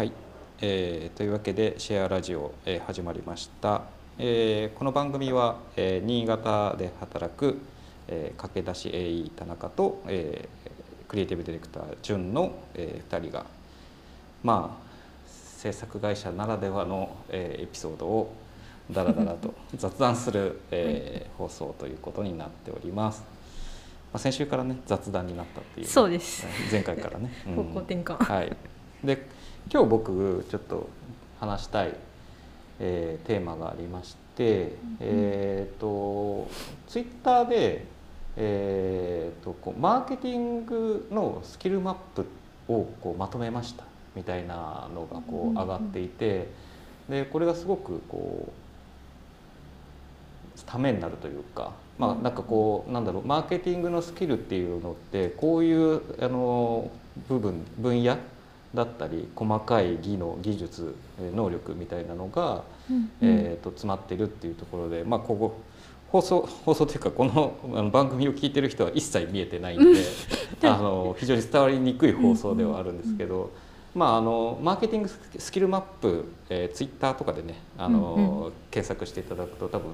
はい、えーというわけでシェアラジオ、えー始まりました、えーこの番組は、えー新潟で働く、えー駆け出し AE 田中と、えークリエイティブディレクター潤の、え2人がまあ制作会社ならではの、えーエピソードをだらだらと 雑談する、えー放送ということになっております。まあ、先週からね雑談になったっていう。そうです。前回からね、うん。方向転換。はい、で今日僕ちょっと話したい、えーテーマがありまして、えっ、とツイッターで、えー、とこうマーケティングのスキルマップをこうまとめましたみたいなのがこう上がっていてでこれがすごくこうためになるというか、まあ、なんかこうなんだろうマーケティングのスキルっていうのってこういうあの部分分野だったり細かい技能技術えー能力みたいなのが、えー、と詰まってるっていうところで、まあ、ここ放送 放送というかこの番組を聞いてる人は一切見えてないんであの非常に伝わりにくい放送ではあるんですけど。まあ、あのマーケティングスキルマップ、えー、ツイッターとかでねあの、うんう検索していただくと多分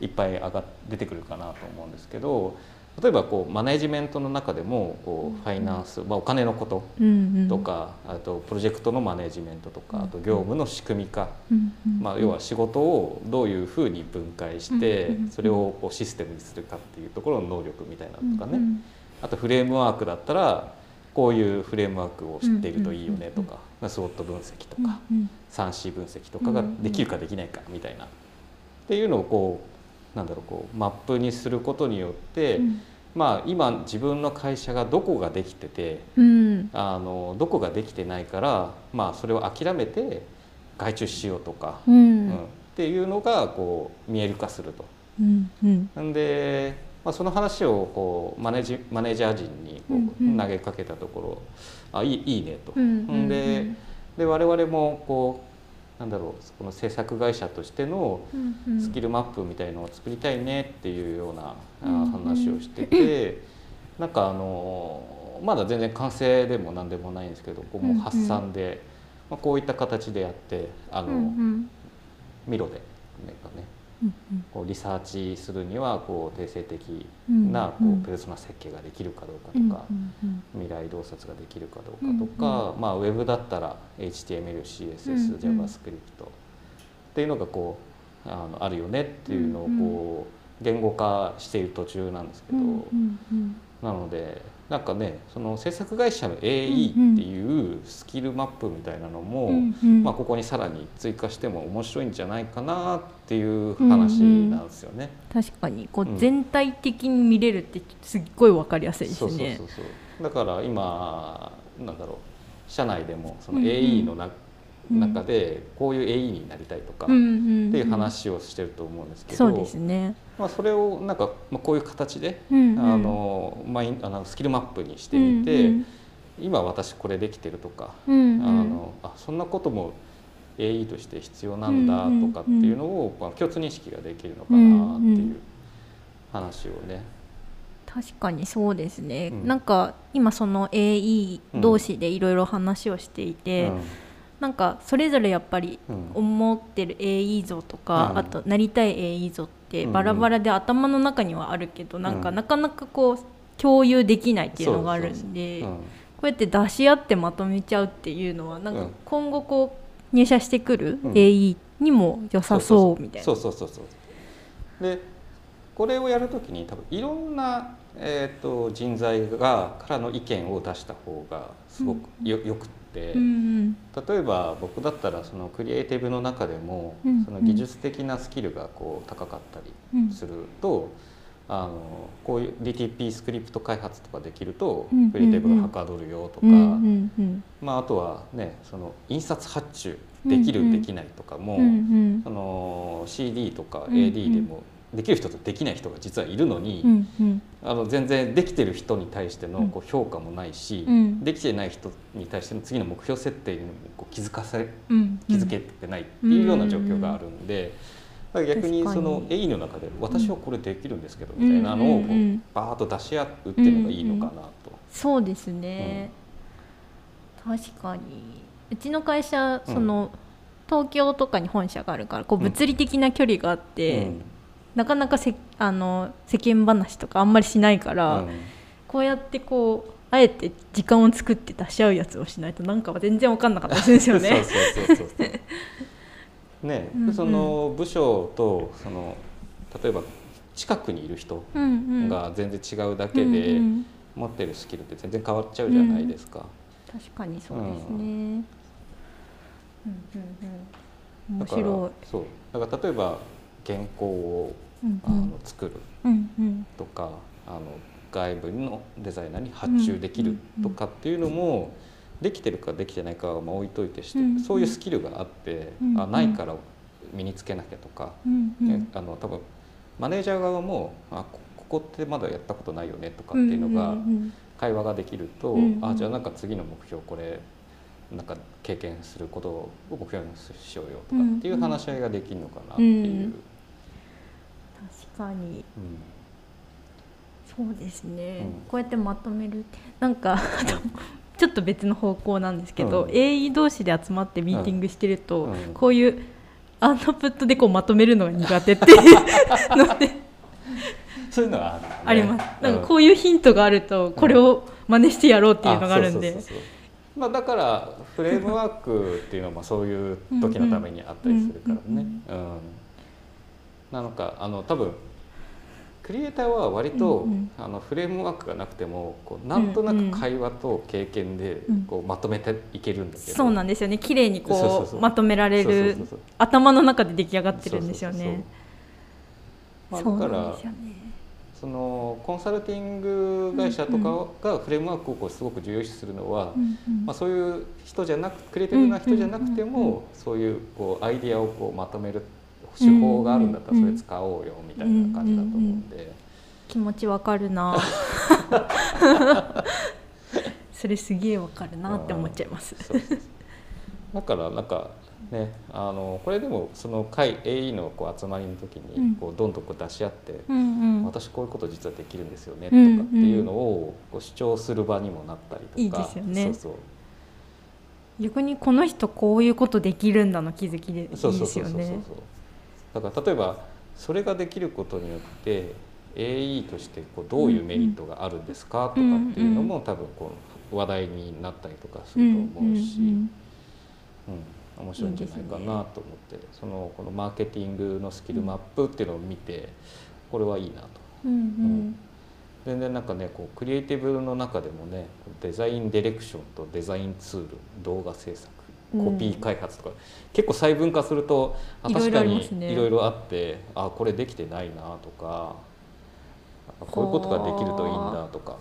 いっぱい上がっ出てくるかなと思うんですけど例えばこうマネジメントの中でもこうファイナンス、まあ、お金のこととか、あとプロジェクトのマネジメントとかあと業務の仕組み化、まあ、要は仕事をどういうふうに分解してそれをこうシステムにするかっていうところの能力みたいなのとかね。あとフレームワークだったらこういうフレームワークを知っているといいよねとかスウォット分析とか 3C 分析とかができるかできないかみたいな。っていうのをこうなんだろうこうマップにすることによってまあ今自分の会社がどこができててあのどこができてないからまあそれを諦めて外注しようとか、うん。っていうのがこう見える化すると。ん。で、まあ、その話をこうマネージマネージャー陣にこうん。うん。う投げかけたところ「あいいいいね」と。うん。うん。うんん。でで我々もこうなんだろうこの制作会社としてのスキルマップみたいのを作りたいねっていうような話をしてて なんかあのまだ全然完成でも何でもないんですけどこうもう発散で、まあ、こういった形でやってあの、ミロでなんかねこうリサーチするにはこう定性的なこうペルソナ設計ができるかどうかとか、未来洞察ができるかどうかとか、まあ、ウェブだったら HTML、CSS、うんうん。JavaScript っていうのがこうあのあるよねっていうのをこう言語化している途中なんですけど、なのでなんかねその制作会社の AE っていうスキルマップみたいなのも、まあ、ここにさらに追加しても面白いんじゃないかなっていう話なんですよね。確かに。こうん。う全体的に見れるってすっごいわかりやすいですね。だから今なんだろう社内でもそのうんうん。AE のな、うん中でこういう AE になりたいとかっっていう話をしてると思うんですけど、そうですね。まあ、それをなんか、まあ、こういう形で、うんうん。あのマインあのスキルマップにしてみて、うん今私これできてるとか、うんあのあそんなことも AE として必要なんだとかっていうのを、まあ、共通認識ができるのかなっていう話をね。確かにそうですね、うん。なんか今その AE 同士でいろいろ話をしていて、なんかそれぞれやっぱり思ってる AE 像とか、うん。あとなりたい AE 像ってうんバラバラで頭の中にはあるけど、なんかうんなかなかこう共有できないっていうのがあるんでうん。こうやって出し合ってまとめちゃうっていうのはなんかうん。今後こう入社してくるうん。AE にも良さそうみたいな。そうそうそうそう。でこれをやるときに多分いろんな、えー、と人材がからの意見を出した方がすごくよ,、よくって、うん例えば僕だったらそのクリエイティブの中でも、うんその技術的なスキルがこう高かったうん。りすると、あのこういう DTP スクリプト開発とかできると、うんクリエイティブがはかどるよとか、うんうんうんまあ、あとはねその印刷発注できる、うんうん。できないとかも、うんうん。あの CD とかうん AD でもできる人とできない人が実はいるのに、うんうん。あの全然できてる人に対してのこう評価もないし、うん。できてない人に対しての次の目標設定にもこう気づかせうん。気づけてないっていうような状況があるんで。だから逆にその AE の中で私はこれできるんですけどみたいなのをこうんうんうん。うバーッと出し合うっていうのがいいのかなと。そうですね、確かに。うちの会社その、東京とかに本社があるからこう物理的な距離があって、うんなかなかせあの世間話とかあんまりしないから、うん。こうやってこうあえて時間を作って出し合うやつをしないとなんかは全然分かんなかったですよね。ね、うんうん。その部署とその例えば近くにいる人うんうん。が全然違うだけうんでうん。持ってるスキルって全然変わっちゃうじゃないですか。確かにそうですね。ううんうんうん、面白い。そう。だから例えば原稿をうんあの作る。とかあの外部のデザイナーに発注できるとかっていうのもできてるかできてないかはまあ置いといてして、そういうスキルがあって、うんあないから身につけなきゃとか、あの多分マネージャー側もあこここってまだやったことないよねとかっていうのが会話ができると、あじゃあなんか次の目標これなんか経験することを目標にしようよとかっていう話し合いができるのかなっていう。うん確かに。うん。そうですね、うん。こうやってまとめるなんかちょっと別の方向なんですけど、うん。AE 同士で集まってミーティングしてると、うん。こういうアウトプットでこうまとめるのが苦手っていうので。そういうのはある、ね、あります。なんかこうういうヒントがあるとこれを真似してやろうっていうのがあるんでまあだからフレームワークっていうのはまあそういう時のためにあったりするからね。うん。なのかあの多分クリエイターは割と、うんうんあのフレームワークがなくてもこうなんとなく会話と経験でうん。こうまとめていけるんだけど、そうなんですよね。綺麗にこそううまとめられる頭の中で出来上がってるんですよそうそうね。そうそう。まあだからなんですよね。そのコンサルティング会社とかがフレームワークをすごく重要視するのは、まあ、そういう人じゃなくクリエイティブな人じゃなくてもそういうこうアイディアをこうまとめる手法があるんだったらそれ使おうよみたいな感じだと思うんで、気持ちわかるな。それすげえわかるなって思っちゃいます。そうそうそう。だからなんかねあのこれでもその会 AE のこう集まりの時うん。にこうどんどんこう出し合って、うんうん。私こういうこと実はできるんですよねとうん。かっていうのをこう主張する場にもなったりとか、ね。そうそう。逆にこの人こういうことできるんだの気づきでいいでそうそうすそうそう。そうよね。だから例えばそれができることによって AE としてこうどういうメリットがあるんですかとかっていうのも多分こう話題になったりとかすると思うし、うんうん。うん面白いんじゃないかなと思ってそのこのマーケティングのスキルマップっていうのを見てこれはいいなと。うんうん。全然なんかねこうクリエイティブの中でもねデザインディレクションとデザインツール動画制作うん。コピー開発とか、結構細分化すると確かにいろいろあってあこれできてないなとかあこういうことができるといいんだとか。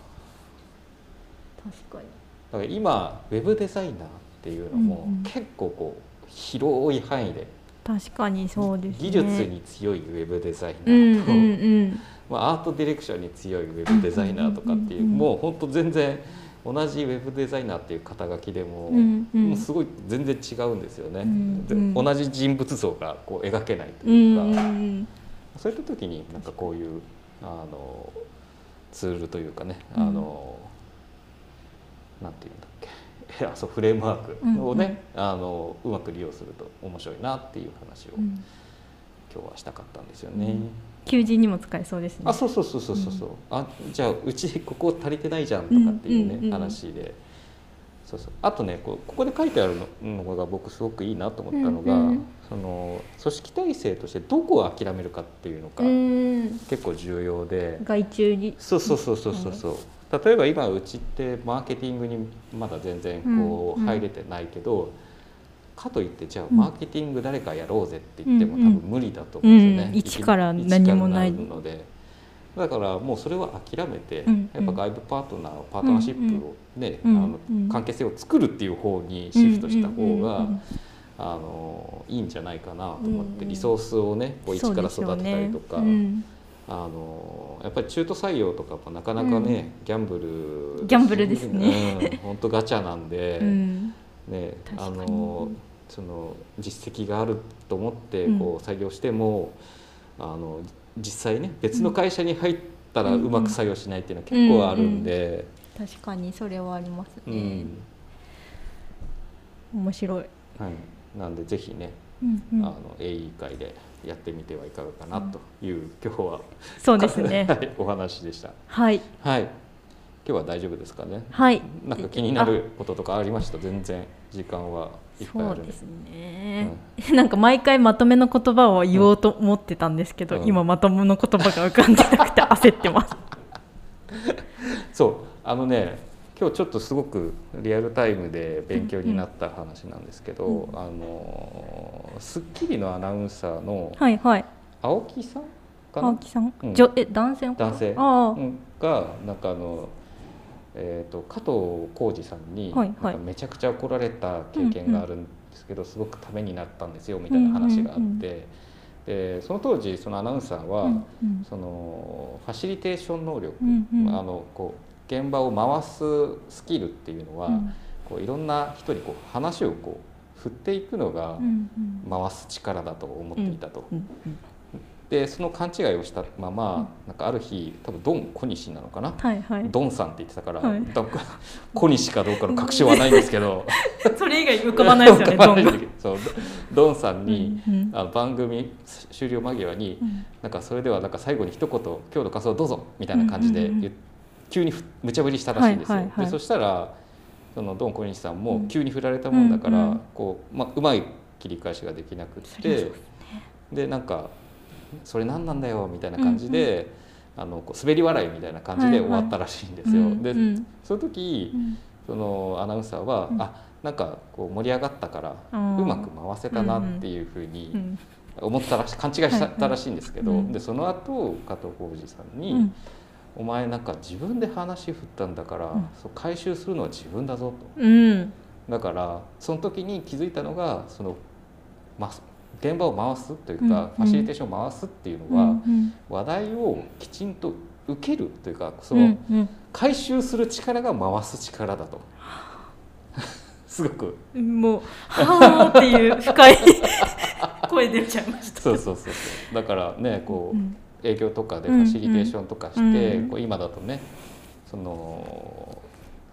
確かに。だから今ウェブデザイナーっていうのもうんうん。結構こう広い範囲で確かにそうですね。技術に強いウェブデザイナうんーと、うんうん。まあ、アートディレクションに強いウェブデザイナーとかっていう,、うんうんうん。うんもう本当全然同じウェブデザイナーっていう肩書きでも,、うんうん。もうすごい全然違うんですよね、うんうん。で同じ人物像がこう描けないとういうか、んうんそういった時になんかこういうあのツールというかねあうん。の、なんていうんだっけあそうフレームワークをね、あのうまく利用すると面白いなっていう話をうん。今日はしたかったんですよね。うん。求人にも使えそうですね。あそうそうそうそうそうそう、あじゃあうちここ足りてないじゃんとかっていうね、うんうんうん。話で。そうそう。あとねこうここで書いてあるののが僕すごくいいなと思ったのが、うんうん。その組織体制としてどこを諦めるかっていうのがうん。結構重要で、外注に。そうそうそうそうそうそう例えば今うちってマーケティングにまだ全然こう入れてないけど、かといってじゃあうん。マーケティング誰かやろうぜって言っても多分無理だと思うんですよね、うん。一から何もない。ので。だからもうそれは諦めて、うんやっぱ外部パートナーパートナーシップをね、うんあのうん関係性を作るっていう方にシフトした方が、あのいいんじゃないかなと思って、リソースをねこう一から育てたりとか。あのやっぱり中途採用とかもなかなかね、ギャンブルギャンブルですね。うん本当ガチャなんで、うん。ねあのその実績があると思ってうん。こう採用しても、あの実際ね別の会社に入ったらうまく採用しないっていうのは結構あるんで、確かにそれはありますね、うん。面白い、はい、なんでぜひね、うんうん、あの AE 会でやってみてはいかがかなという、うん、今日は。そうですね、はい、お話でした。はい、はい、今日は大丈夫ですかね？はい。なんか気になることとかありました？全然時間はいっぱいあるそうですね、うん、なんか毎回まとめの言葉を言おうと思ってたんですけど、うん、今まとめの言葉が浮かんでなくて焦ってます。そう。あのね今日ちょっとすごくリアルタイムで勉強になった話なんですけど、うんうん、あの『スッキリ』のアナウンサーの青木さんかな、青木さん、うん、え男性男性。がなんかあの、えーと、加藤浩次さんに、はいはい、めちゃくちゃ怒られた経験があるんですけど、うんうん、すごくためになったんですよみたいな話があって。うんうんうん。でその当時そのアナウンサーは、うんうん、そのファシリテーション能力、うんうん、あのこう現場を回すスキルっていうのは、うん、こういろんな人にこう話をこう振っていくのが回す力だと思っていたと。でその勘違いをしたまま、なんかある日多分ドン小西なのかな、はいはい、ドンさんって言ってたから、はい、小西かどうかの確証はないんですけど。それ以外浮かばないですよねドン ドンさんに、うんうん、あの番組終了間際に、うん、なんかそれではなんか最後に一言「今日の仮装どうぞ」みたいな感じで言って。急に無茶ぶりしたらしいんですよ。はいはいはい、でそしたらそのドン小西さんも急に振られたもんだから、うん、こうまあ、うまい切り返しができなくって。で、ね、なんか「それ何なんだよ」みたいな感じで、うんうん、あのこう滑り笑いみたいな感じで終わったらしいんですよ。はいはい、で、うんうん、その時、そのアナウンサーは「うん、あなんかこう盛り上がったからうまく回せたな」っていうふうに思ったらし勘違いしたらしいんですけど、でその後加藤浩次さんに、お前なんか自分で話振ったんだから、うん、そう回収するのは自分だぞと、うん、だからその時に気づいたのがその、ま、現場を回すというか、ファシリテーションを回すっていうのは、話題をきちんと受けるというかその、回収する力が回す力だと。すごく。もう「はあ」っていう深い 声出ちゃいました。そうそうそう。だからねこう、うん営業とかでファシリテーションとかして、うん。うん、こう今だとねその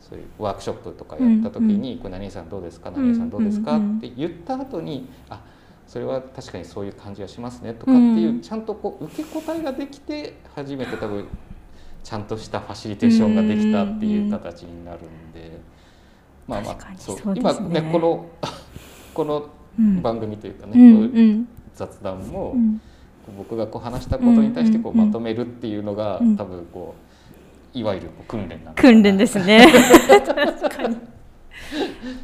そういうワークショップとかやった時に「これ何さんどうですか何さんどうですか?」って言った後に「あそれは確かにそういう感じがしますね」とかっていうちゃんとこう受け答えができて初めて多分ちゃんとしたファシリテーションができたっていう形になるんでまあまあそう今ねこの この番組というかね雑談も。僕がこう話したことに対してこうまとめるっていうのが、多分こういわゆる訓練なん訓練ですね。確かに。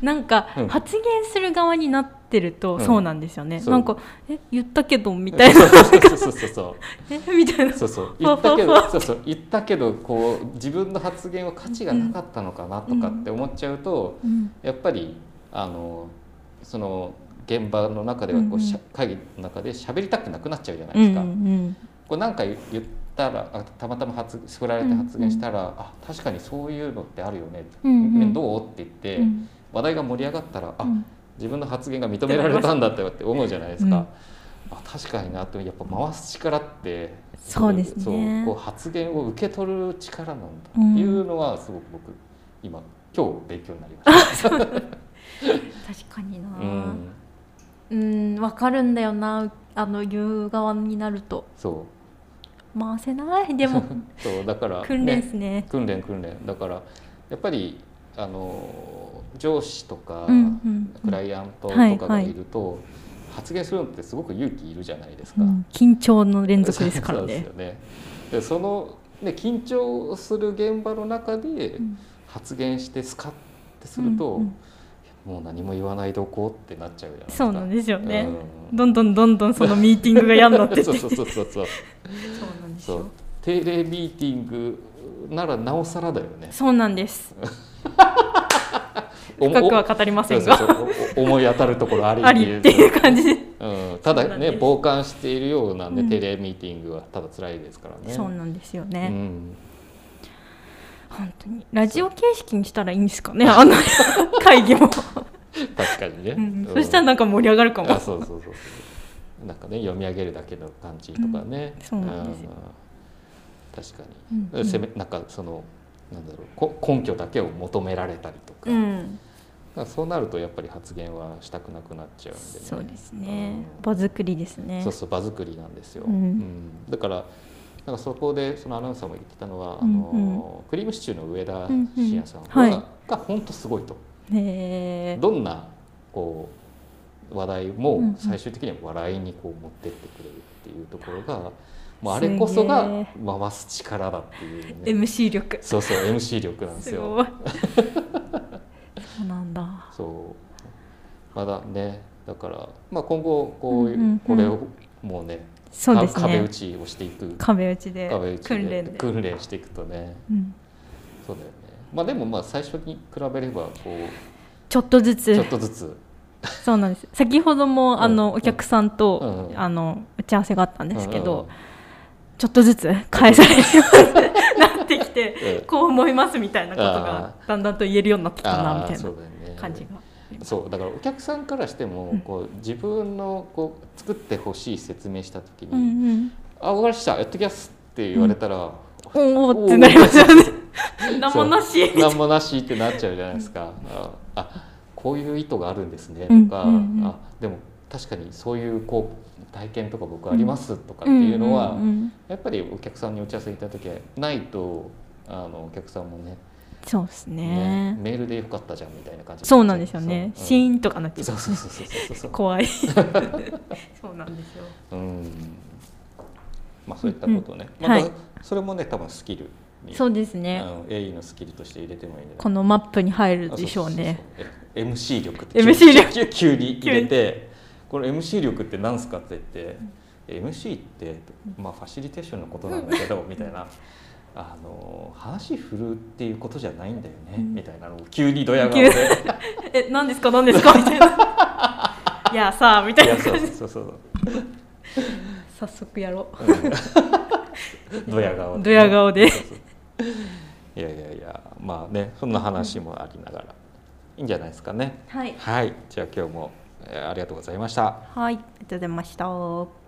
なんか発言する側になってるとそうなんですよね、う。ん、なんかえ言ったけどみたいな。そうそうそうそう。えみたいな。そうそう。言ったけどそうそう。言ったけどこう自分の発言は価値がなかったのかなとかって思っちゃうと、うん、やっぱりあのその現場の中ではこう、うんうん、会議の中で喋りたくなくなっちゃうじゃないですか。うんうん、こうなんか言ったらたまたま発振られて発言したら「うんうん、あ確かにそういうのってあるよね」うんうん、どう?」って言って、うん、話題が盛り上がったら「あ自分の発言が認められたんだ」って思うじゃないですか。あ確かになってやっぱ回す力ってそうですね。そうこう発言を受け取る力なんだっていうのはすごく僕今今日勉強になりました。確かにな、うんうん分かるんだよなあの言う側になると。そう。回せない？でも。そうだから、訓練ですね。訓練訓練。だからやっぱりあの上司とか、うんうん、クライアントとかがいると、はい。はい、発言するのってすごく勇気いるじゃないですか、うん、緊張の連続ですからね。ですよね。でそのね緊張する現場の中で発言してスカッてすると、うんうんもう何も言わないどこってなっちゃうじゃないですか。そうなんですよね、うん、どんどんどんどんそのミーティングが嫌になってて。そうそうそうそうそう。なんですよ。定例ミーティングならなおさらだよね。そうなんです。深くは語りませんが。思い当たるところありっていう。感じで、うん、ただね傍観しているようなね、うん、定例ミーティングはただ辛いですからね。そうなんですよね、うん本当に。ラジオ形式にしたらいいんですかねあの会議も。確かにね、うん、そしたらなんか盛り上がるかも。あそうそうそうそう。なんかね読み上げるだけの感じとかね、うん、そうなんですよ。確かに、うんうん、せめなんかそのなんだろうこ根拠だけを求められたりとか、うん、そうなるとやっぱり発言はしたくなくなっちゃうんで、ね、そうですね、うん、場作りですね。そうそう場作りなんですよ、うん、うん、だからなんかそこでそのアナウンサーも言ってたのは、うんうん、あのクリームシチューの上田晋也さんは、うんうんはい、が本当すごいと。どんなこう話題も最終的には笑いにこう持ってってくれるっていうところが、もうあれこそが回す力だっていう、ね、MC 力。そうそう MC 力なんですよ。そうなんだ。そう。まだねだから、まあ、今後こううんうん、これをもうねそうですね。壁打ちをしていく。壁打ちで訓練で。訓練していくとね、うん、そうだよね。まあでもまあ最初に比べればこうちょっとずつ。ちょっとずつ。そうなんです。先ほどもあの、お客さんと、あの打ち合わせがあったんですけど、ちょっとずつ返されるようになってきて、こう思いますみたいなことがだんだんと言えるようになってきたなみたいな感じが。そうだからお客さんからしても、こう自分のこう作ってほしい説明した時に「うんうん、あ分かりましたやっときます」って言われたら、うん、おおってなりますよね。何もなし。何もなしってなっちゃうじゃないですか。ああこういう意図があるんですねとか、あでも確かにそういうこう体験とか僕ありますとかっていうのは、やっぱりお客さんに打ち合わせいた時はないとあのお客さんもねそうですね、ね、メールでよかったじゃんみたいな感じそうなんですよね、シーンとかなっちゃう。そうそうそうそうそう。怖い。そうなんですよ。うん。まあそういったことね、うん、またそれもね多分スキルそうですね。AE のスキルとして入れてもいいんこのマップに入るでしょうね。そうそうそう。MC 力って MC 力。急に入れてこの MC 力って何すかって言って、MC ってまあファシリテーションのことなんだけどみたいなあの話振るっていうことじゃないんだよね、うん、みたいなのを急にドヤ顔で「え何ですか？何ですか? 」みたいな「いやさあ」みたいな。そうそうそう。早速やろう。ドヤ顔で、ドヤ顔で。いやいやいやまあねそんな話もありながら、いいんじゃないですかね。はい、はい、じゃあ今日も、えー、ありがとうございました。はい。ありがとうございました